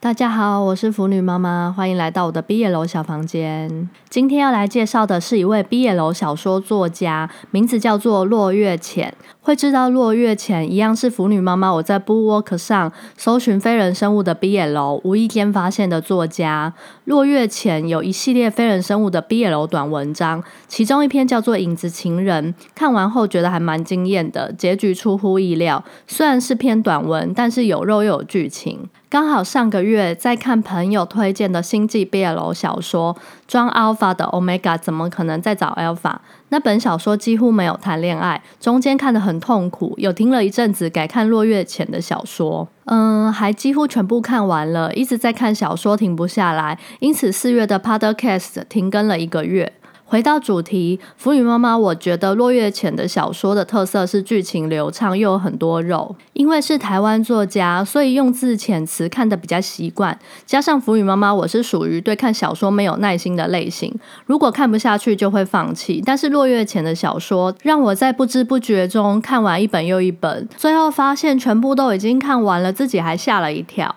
大家好，我是腐女妈妈，欢迎来到我的毕业楼小房间。今天要来介绍的是一位毕业楼小说作家，名字叫做落月浅。会知道落月浅，一样是腐女妈妈。我在 Book 上搜寻非人生物的毕业楼，无意间发现的作家落月浅有一系列非人生物的毕业楼短文章，其中一篇叫做《影子情人》，看完后觉得还蛮惊艳的，结局出乎意料。虽然是篇短文，但是有肉又有剧情。刚好上个月月在看朋友推荐的星际 BL 小说，装 Alpha 的 Omega 怎么可能在找 Alpha？那本小说几乎没有谈恋爱，中间看得很痛苦，有听了一阵子改看落月前的小说，嗯，还几乎全部看完了，一直在看小说停不下来，因此四月的 Podcast 停更了一个月。回到主题，腐女妈妈，我觉得落月浅的小说的特色是剧情流畅又有很多肉。因为是台湾作家，所以用字遣词看得比较习惯。加上腐女妈妈，我是属于对看小说没有耐心的类型，如果看不下去就会放弃。但是落月浅的小说让我在不知不觉中看完一本又一本，最后发现全部都已经看完了，自己还吓了一跳。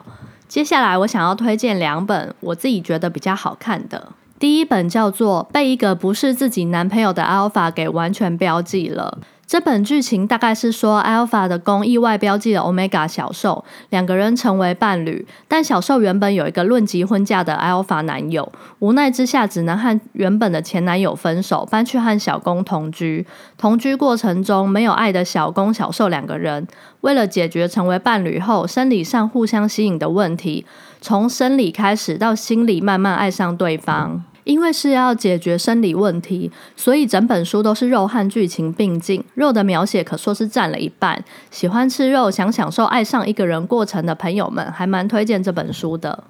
接下来我想要推荐两本我自己觉得比较好看的。第一本叫做《被一个不是自己男朋友的 Alpha 给完全标记了》。这本剧情大概是说，Alpha 的公意外标记了 Omega 小受，两个人成为伴侣。但小受原本有一个论及婚嫁的 Alpha 男友，无奈之下只能和原本的前男友分手，搬去和小公同居。同居过程中没有爱的小公小受两个人，为了解决成为伴侣后生理上互相吸引的问题，从生理开始到心理慢慢爱上对方。因为是要解决生理问题，所以整本书都是肉和剧情并进，肉的描写可说是占了一半。喜欢吃肉、想享受爱上一个人过程的朋友们，还蛮推荐这本书的。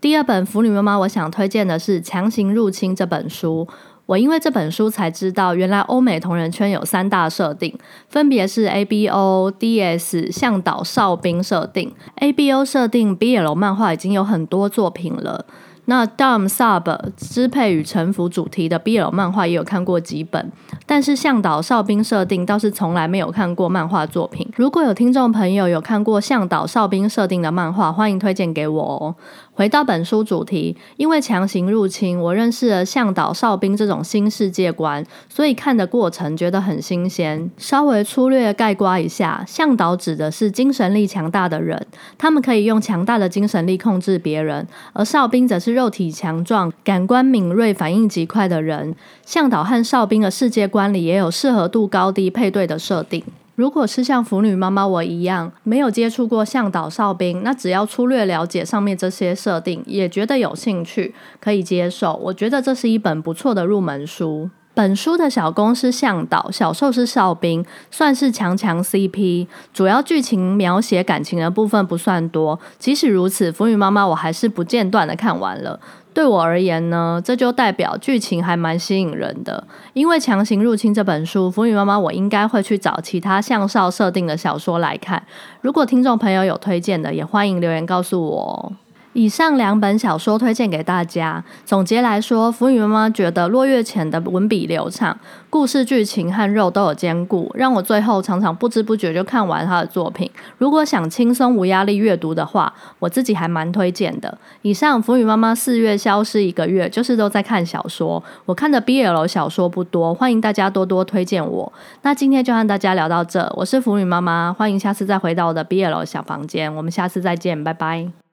第二本腐女妈妈，我想推荐的是《强行入侵》这本书。我因为这本书才知道，原来欧美同人圈有三大设定，分别是 A B O D S 向导哨兵设定。A B O 设定 B L 漫画已经有很多作品了。那 Dom Sub 支配与臣服主题的 BL 漫画也有看过几本，但是向导哨兵设定倒是从来没有看过漫画作品。如果有听众朋友有看过向导哨兵设定的漫画，欢迎推荐给我哦。回到本书主题，因为强行入侵，我认识了向导哨兵这种新世界观，所以看的过程觉得很新鲜。稍微粗略概括一下，向导指的是精神力强大的人，他们可以用强大的精神力控制别人；而哨兵则是肉体强壮、感官敏锐、反应极快的人。向导和哨兵的世界观里也有适合度高低配对的设定。如果是像腐女妈妈我一样没有接触过向导哨兵，那只要粗略了解上面这些设定，也觉得有兴趣，可以接受。我觉得这是一本不错的入门书。本书的小公是向导，小受是哨兵，算是强强 CP。主要剧情描写感情的部分不算多，即使如此，腐女妈妈我还是不间断的看完了。对我而言呢，这就代表剧情还蛮吸引人的。因为强行入侵这本书，腐女妈妈我应该会去找其他向少设定的小说来看。如果听众朋友有推荐的，也欢迎留言告诉我。以上两本小说推荐给大家。总结来说，腐女妈妈觉得落月前的文笔流畅，故事剧情和肉都有兼顾，让我最后常常不知不觉就看完他的作品。如果想轻松无压力阅读的话，我自己还蛮推荐的。以上腐女妈妈四月消失一个月，就是都在看小说。我看的 BL 小说不多，欢迎大家多多推荐我。那今天就和大家聊到这，我是腐女妈妈，欢迎下次再回到我的 BL 小房间，我们下次再见，拜拜。